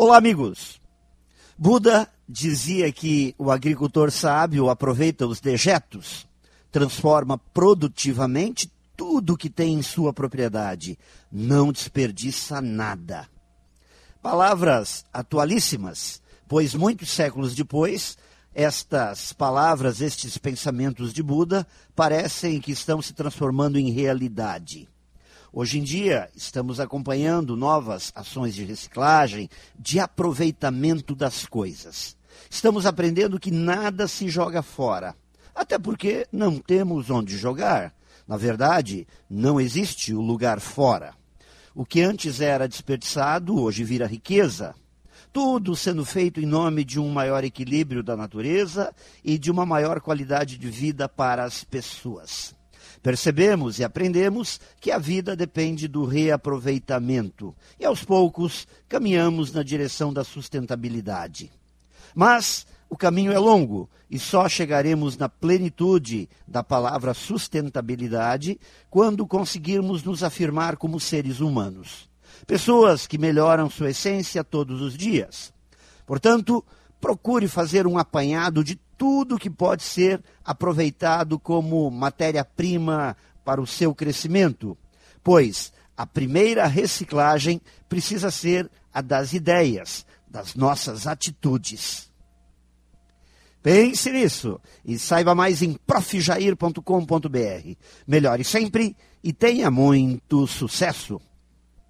Olá, amigos. Buda dizia que o agricultor sábio aproveita os dejetos, transforma produtivamente tudo que tem em sua propriedade, não desperdiça nada. Palavras atualíssimas, pois muitos séculos depois, estas palavras, estes pensamentos de Buda, parecem que estão se transformando em realidade. Hoje em dia, estamos acompanhando novas ações de reciclagem, de aproveitamento das coisas. Estamos aprendendo que nada se joga fora, até porque não temos onde jogar. Na verdade, não existe o lugar fora. O que antes era desperdiçado, hoje vira riqueza. Tudo sendo feito em nome de um maior equilíbrio da natureza e de uma maior qualidade de vida para as pessoas. Percebemos e aprendemos que a vida depende do reaproveitamento e, aos poucos, caminhamos na direção da sustentabilidade. Mas o caminho é longo e só chegaremos na plenitude da palavra sustentabilidade quando conseguirmos nos afirmar como seres humanos. Pessoas que melhoram sua essência todos os dias. Portanto, procure fazer um apanhado de tudo que pode ser aproveitado como matéria-prima para o seu crescimento, pois a primeira reciclagem precisa ser a das ideias, das nossas atitudes. Pense nisso e saiba mais em profjair.com.br. Melhore sempre e tenha muito sucesso!